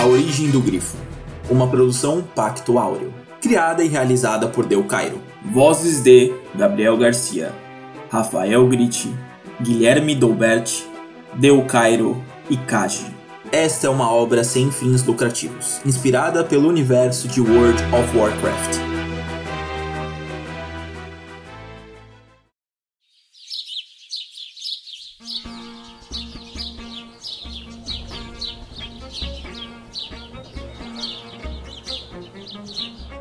A Origem do Grifo, uma produção Pacto Áureo, criada e realizada por Del Cairo. Vozes de Gabriel Garcia, Rafael Gritti, Guilherme Dolbert, Del Cairo e Kaji. Esta é uma obra sem fins lucrativos, inspirada pelo universo de World of Warcraft.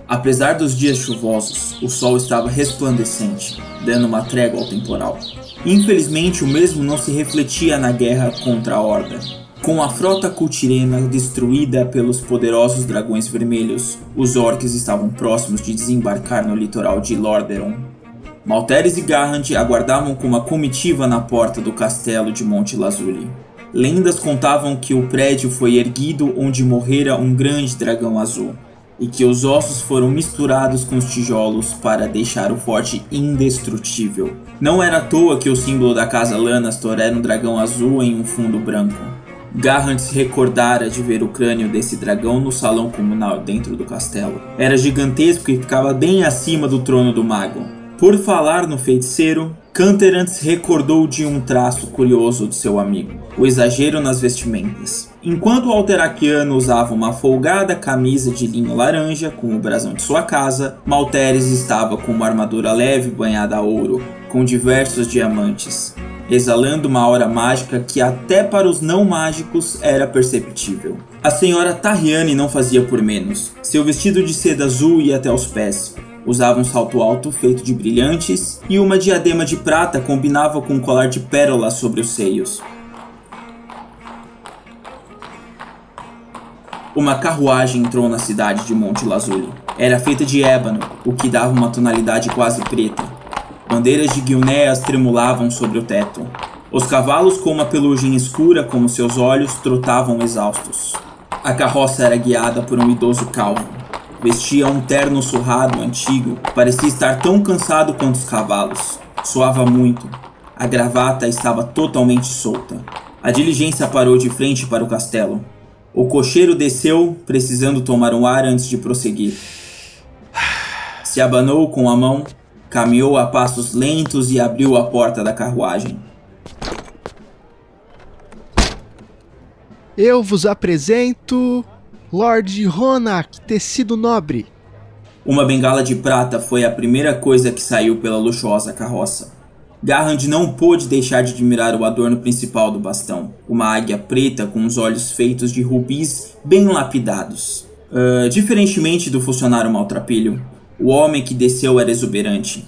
Apesar dos dias chuvosos, o sol estava resplandecente, dando uma trégua ao temporal. Infelizmente, o mesmo não se refletia na guerra contra a Horda. Com a frota cultirena destruída pelos poderosos dragões vermelhos, os orcs estavam próximos de desembarcar no litoral de Lordaeron. Malteres e Garrand aguardavam com uma comitiva na porta do castelo de Monte Lazuli. Lendas contavam que o prédio foi erguido onde morrera um grande dragão azul e que os ossos foram misturados com os tijolos para deixar o forte indestrutível. Não era à toa que o símbolo da casa Lanastor era um dragão azul em um fundo branco. Garrant se recordara de ver o crânio desse dragão no salão comunal dentro do castelo. Era gigantesco e ficava bem acima do trono do mago. Por falar no feiticeiro, Canterant recordou de um traço curioso de seu amigo: o exagero nas vestimentas. Enquanto o Alteraquiano usava uma folgada camisa de linho laranja com o brasão de sua casa, Malteres estava com uma armadura leve banhada a ouro, com diversos diamantes, exalando uma aura mágica que até para os não mágicos era perceptível. A senhora Tarriane não fazia por menos. Seu vestido de seda azul ia até os pés. Usava um salto alto feito de brilhantes e uma diadema de prata combinava com um colar de pérolas sobre os seios. Uma carruagem entrou na cidade de Monte Lazuli. Era feita de ébano, o que dava uma tonalidade quase preta. Bandeiras de guilnéas tremulavam sobre o teto. Os cavalos, com uma pelugem escura como seus olhos, trotavam exaustos. A carroça era guiada por um idoso calvo. Vestia um terno surrado antigo, parecia estar tão cansado quanto os cavalos. Soava muito. A gravata estava totalmente solta. A diligência parou de frente para o castelo. O cocheiro desceu, precisando tomar um ar antes de prosseguir. Se abanou com a mão, caminhou a passos lentos e abriu a porta da carruagem. Eu vos apresento Lord Ronak, tecido nobre. Uma bengala de prata foi a primeira coisa que saiu pela luxuosa carroça. Garrand não pôde deixar de admirar o adorno principal do bastão, uma águia preta com os olhos feitos de rubis bem lapidados. Uh, diferentemente do funcionário maltrapilho, o homem que desceu era exuberante.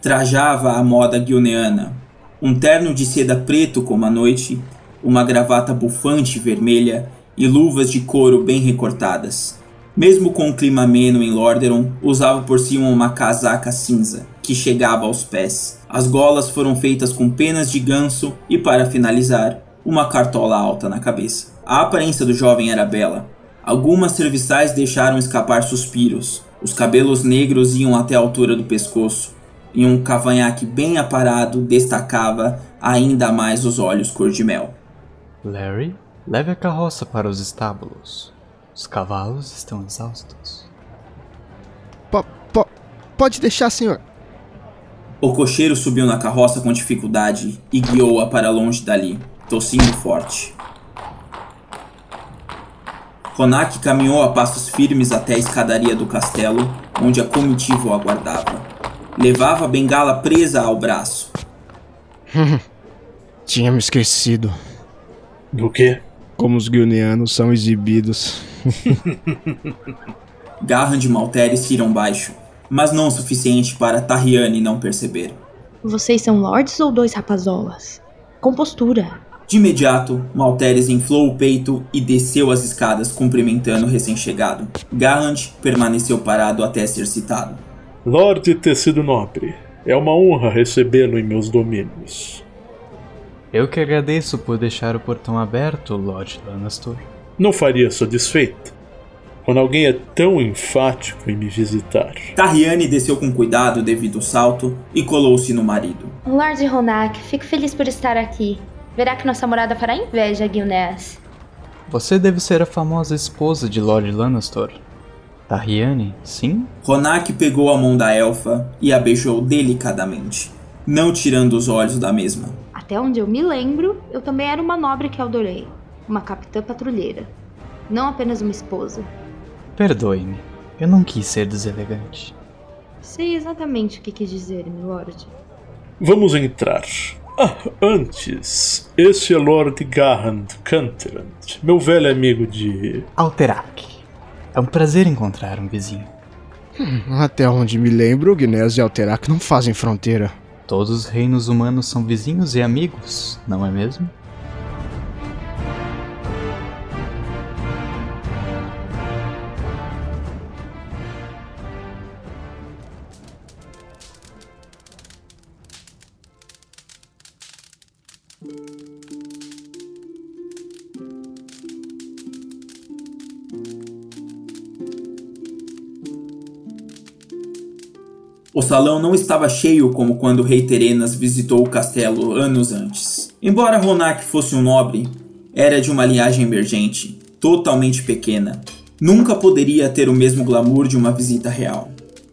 Trajava a moda guioneana, um terno de seda preto como a noite, uma gravata bufante vermelha e luvas de couro bem recortadas. Mesmo com o clima ameno em Lordaeron, usava por cima uma casaca cinza, que chegava aos pés. As golas foram feitas com penas de ganso e, para finalizar, uma cartola alta na cabeça. A aparência do jovem era bela. Algumas serviçais deixaram escapar suspiros. Os cabelos negros iam até a altura do pescoço, e um cavanhaque bem aparado destacava ainda mais os olhos cor-de-mel. Larry, leve a carroça para os estábulos. Os cavalos estão exaustos. Po, po, pode deixar, senhor. O cocheiro subiu na carroça com dificuldade e guiou-a para longe dali, tossindo forte. Ronak caminhou a passos firmes até a escadaria do castelo, onde a comitiva o aguardava. Levava a bengala presa ao braço. Tinha me esquecido. Do quê? Como os guineanos são exibidos. Garran de Maltere tiram baixo, mas não o suficiente para Tarriane não perceber. Vocês são lords ou dois rapazolas? Compostura. De imediato, Malteres inflou o peito e desceu as escadas cumprimentando o recém-chegado. Garrant permaneceu parado até ser citado. Lorde Tecido Nobre, é uma honra recebê-lo em meus domínios. Eu que agradeço por deixar o portão aberto, Lord Lanastor. Não faria sua desfeita quando alguém é tão enfático em me visitar. Tarriane desceu com cuidado devido ao salto e colou-se no marido. Lord Ronak, fico feliz por estar aqui. Verá que nossa morada fará inveja a Guilness. Você deve ser a famosa esposa de Lord Lannister. Tariane, sim? Ronak pegou a mão da elfa e a beijou delicadamente, não tirando os olhos da mesma. Até onde eu me lembro, eu também era uma nobre que adorei. Uma capitã patrulheira. Não apenas uma esposa. Perdoe-me, eu não quis ser deselegante. Sei exatamente o que quis dizer, milord. Vamos entrar. Ah, antes, esse é Lord Garrand Canterant, meu velho amigo de. Alterac. É um prazer encontrar um vizinho. Até onde me lembro, Guinness e Alterac não fazem fronteira. Todos os reinos humanos são vizinhos e amigos, não é mesmo? O salão não estava cheio como quando o rei Terenas visitou o castelo anos antes. Embora Ronak fosse um nobre, era de uma linhagem emergente, totalmente pequena. Nunca poderia ter o mesmo glamour de uma visita real.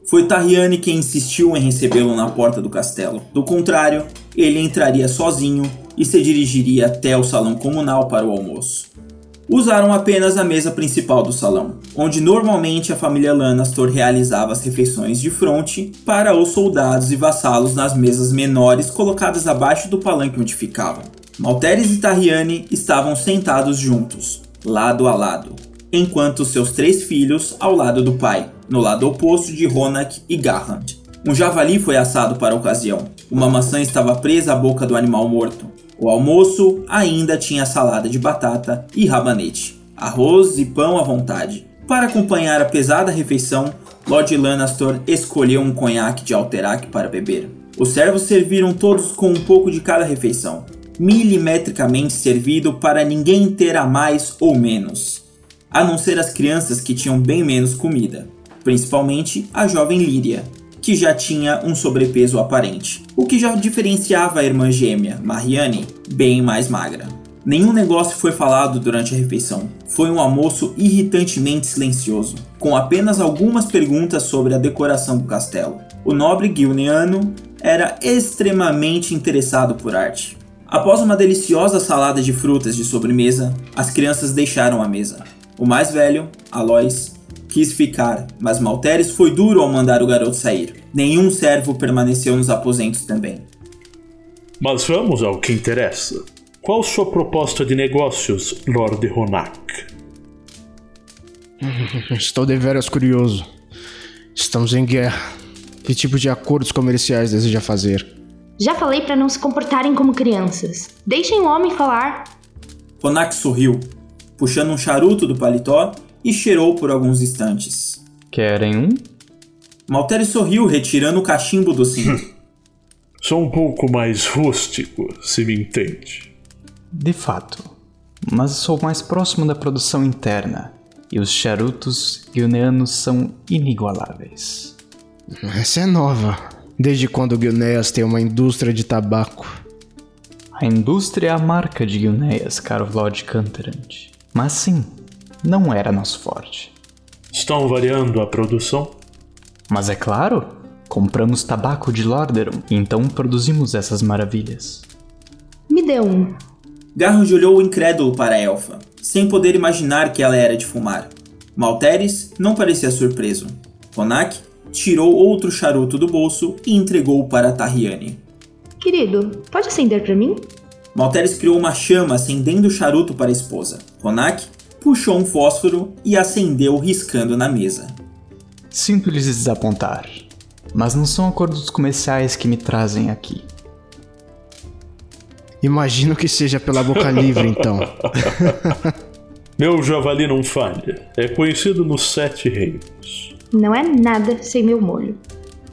Foi Tariane quem insistiu em recebê-lo na porta do castelo. Do contrário, ele entraria sozinho e se dirigiria até o salão comunal para o almoço. Usaram apenas a mesa principal do salão, onde normalmente a família Lanastor realizava as refeições de fronte para os soldados e vassalos nas mesas menores colocadas abaixo do palanque onde ficavam. Malteres e Tarriane estavam sentados juntos, lado a lado, enquanto seus três filhos ao lado do pai, no lado oposto de Ronak e Garrand. Um javali foi assado para a ocasião. Uma maçã estava presa à boca do animal morto. O almoço ainda tinha salada de batata e rabanete, arroz e pão à vontade. Para acompanhar a pesada refeição, Lord Lanastor escolheu um conhaque de Alterac para beber. Os servos serviram todos com um pouco de cada refeição, milimetricamente servido para ninguém ter a mais ou menos, a não ser as crianças que tinham bem menos comida, principalmente a jovem Líria, que já tinha um sobrepeso aparente, o que já diferenciava a irmã gêmea, Marianne, bem mais magra. Nenhum negócio foi falado durante a refeição. Foi um almoço irritantemente silencioso, com apenas algumas perguntas sobre a decoração do castelo. O nobre guilneano era extremamente interessado por arte. Após uma deliciosa salada de frutas de sobremesa, as crianças deixaram a mesa. O mais velho, Alois, quis ficar, mas Malteres foi duro ao mandar o garoto sair. Nenhum servo permaneceu nos aposentos também. Mas vamos ao que interessa. Qual sua proposta de negócios, Lord Ronak? Estou deveras curioso. Estamos em guerra. Que tipo de acordos comerciais deseja fazer? Já falei para não se comportarem como crianças. Deixem o homem falar. Ronak sorriu, puxando um charuto do paletó e cheirou por alguns instantes. Querem um? Malteri sorriu, retirando o cachimbo do cinto. Sou um pouco mais rústico, se me entende. De fato. Mas sou mais próximo da produção interna. E os charutos guineanos são inigualáveis. Essa é nova. Desde quando Guinéas tem uma indústria de tabaco? A indústria é a marca de Guinéas, caro Lord Canterant. Mas sim, não era nosso forte. Estão variando a produção? Mas é claro, compramos tabaco de Lordaeron, então produzimos essas maravilhas. Me dê um. Garrod olhou incrédulo para a elfa, sem poder imaginar que ela era de fumar. Malteres não parecia surpreso. Ronak tirou outro charuto do bolso e entregou para Tarriane. Querido, pode acender para mim? Malteres criou uma chama acendendo o charuto para a esposa. Ronak puxou um fósforo e acendeu riscando na mesa. Sinto lhes desapontar, mas não são acordos comerciais que me trazem aqui. Imagino que seja pela boca livre, então. Meu javali não falha. É conhecido nos Sete Reinos. Não é nada sem meu molho.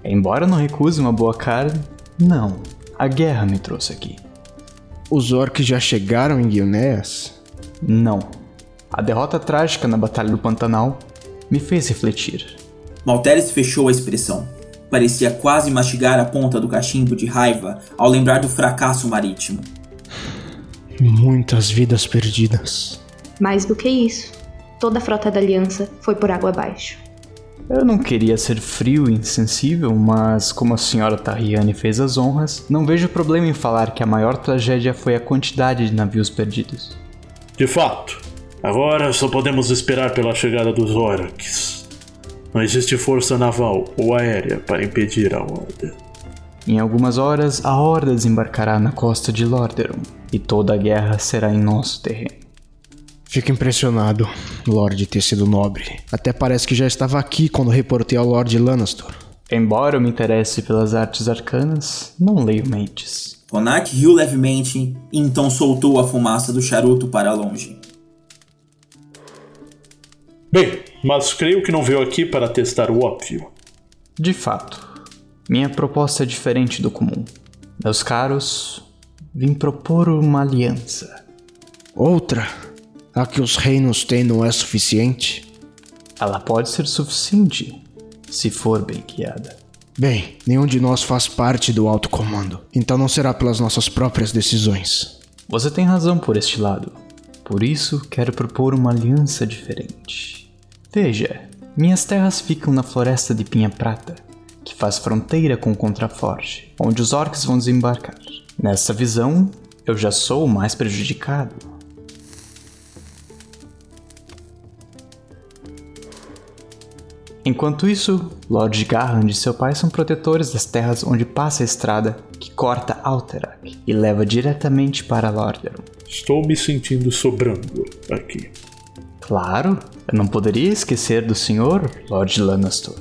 Embora não recuse uma boa carne, não. A guerra me trouxe aqui. Os orcs já chegaram em Guinéas? Não. A derrota trágica na Batalha do Pantanal me fez refletir. Malteres fechou a expressão. Parecia quase mastigar a ponta do cachimbo de raiva ao lembrar do fracasso marítimo. Muitas vidas perdidas. Mais do que isso, toda a frota da Aliança foi por água abaixo. Eu não queria ser frio e insensível, mas como a senhora Tarriane fez as honras, não vejo problema em falar que a maior tragédia foi a quantidade de navios perdidos. De fato, agora só podemos esperar pela chegada dos Orcs. Não existe força naval ou aérea para impedir a Horda. Em algumas horas, a Horda desembarcará na costa de Lordaeron e toda a guerra será em nosso terreno. Fico impressionado, Lorde ter sido nobre. Até parece que já estava aqui quando reportei ao Lorde Lanastor. Embora eu me interesse pelas artes arcanas, não leio mentes. Ronak riu levemente e então soltou a fumaça do charuto para longe. Bem, mas creio que não veio aqui para testar o óbvio. De fato, minha proposta é diferente do comum. Meus caros, vim propor uma aliança. Outra? A que os reinos têm não é suficiente? Ela pode ser suficiente, se for bem guiada. Bem, nenhum de nós faz parte do alto comando, então não será pelas nossas próprias decisões. Você tem razão por este lado. Por isso, quero propor uma aliança diferente. Veja, minhas terras ficam na floresta de Pinha Prata, que faz fronteira com o Contraforte, onde os orcs vão desembarcar. Nessa visão, eu já sou o mais prejudicado. Enquanto isso, Lord Garrand e seu pai são protetores das terras onde passa a estrada corta Alterac e leva diretamente para Lordaeron. Estou me sentindo sobrando aqui. Claro, eu não poderia esquecer do senhor Lord Lanastor,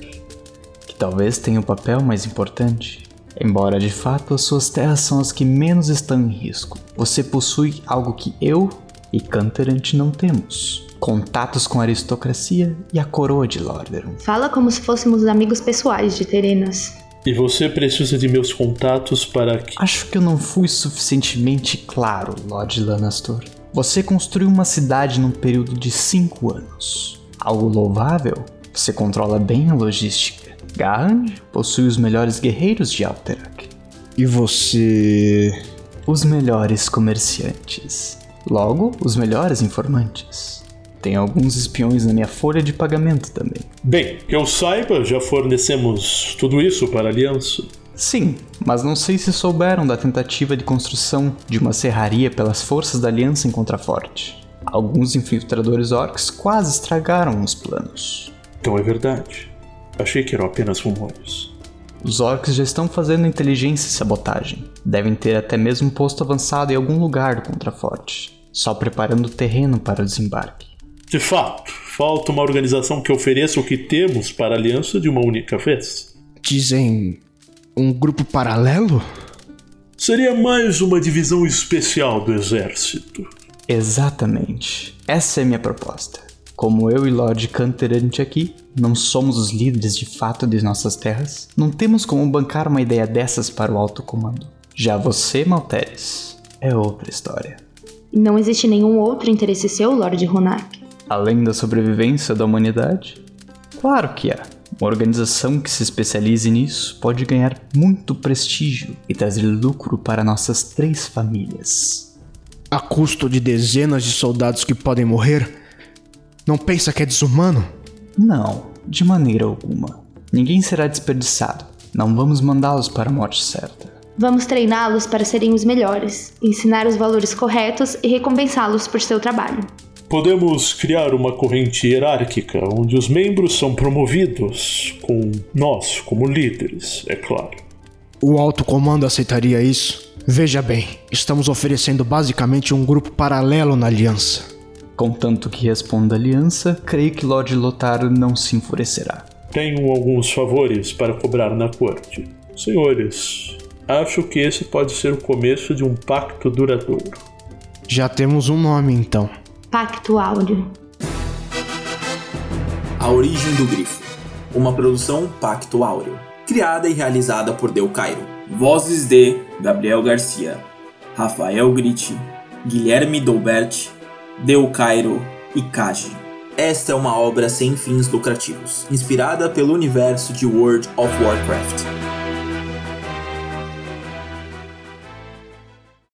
que talvez tenha o um papel mais importante. Embora de fato as suas terras são as que menos estão em risco, você possui algo que eu e Canterant não temos: contatos com a aristocracia e a coroa de Lordaeron. Fala como se fôssemos amigos pessoais de Terenas. E você precisa de meus contatos para que. Acho que eu não fui suficientemente claro, Lord Lanastor. Você construiu uma cidade num período de cinco anos. Algo louvável? Você controla bem a logística. Garand possui os melhores guerreiros de Alterac. E você. Os melhores comerciantes. Logo, os melhores informantes. Tem alguns espiões na minha folha de pagamento também. Bem, que eu saiba, já fornecemos tudo isso para a Aliança. Sim, mas não sei se souberam da tentativa de construção de uma serraria pelas forças da Aliança em Contraforte. Alguns infiltradores orcs quase estragaram os planos. Então é verdade. Achei que eram apenas rumores. Os orcs já estão fazendo inteligência e sabotagem. Devem ter até mesmo posto avançado em algum lugar do Contraforte, só preparando o terreno para o desembarque. De fato, falta uma organização que ofereça o que temos para a aliança de uma única vez. Dizem. um grupo paralelo? Seria mais uma divisão especial do exército. Exatamente. Essa é minha proposta. Como eu e Lord Canterante aqui não somos os líderes de fato de nossas terras, não temos como bancar uma ideia dessas para o alto comando. Já você, Malteres, é outra história. E não existe nenhum outro interesse seu, Lord Ronak? Além da sobrevivência da humanidade? Claro que há. Uma organização que se especialize nisso pode ganhar muito prestígio e trazer lucro para nossas três famílias. A custo de dezenas de soldados que podem morrer? Não pensa que é desumano? Não, de maneira alguma. Ninguém será desperdiçado. Não vamos mandá-los para a morte certa. Vamos treiná-los para serem os melhores, ensinar os valores corretos e recompensá-los por seu trabalho. Podemos criar uma corrente hierárquica onde os membros são promovidos, com nós como líderes, é claro. O alto comando aceitaria isso? Veja bem, estamos oferecendo basicamente um grupo paralelo na aliança. Contanto que responda a aliança, creio que Lord Lotaro não se enfurecerá. Tenho alguns favores para cobrar na corte. Senhores, acho que esse pode ser o começo de um pacto duradouro. Já temos um nome então. Pacto Áureo. A Origem do Grifo. Uma produção Pacto Áureo. Criada e realizada por Del Cairo. Vozes de Gabriel Garcia, Rafael Gritti, Guilherme Dolbert, Del Cairo e Kaji. Esta é uma obra sem fins lucrativos, inspirada pelo universo de World of Warcraft.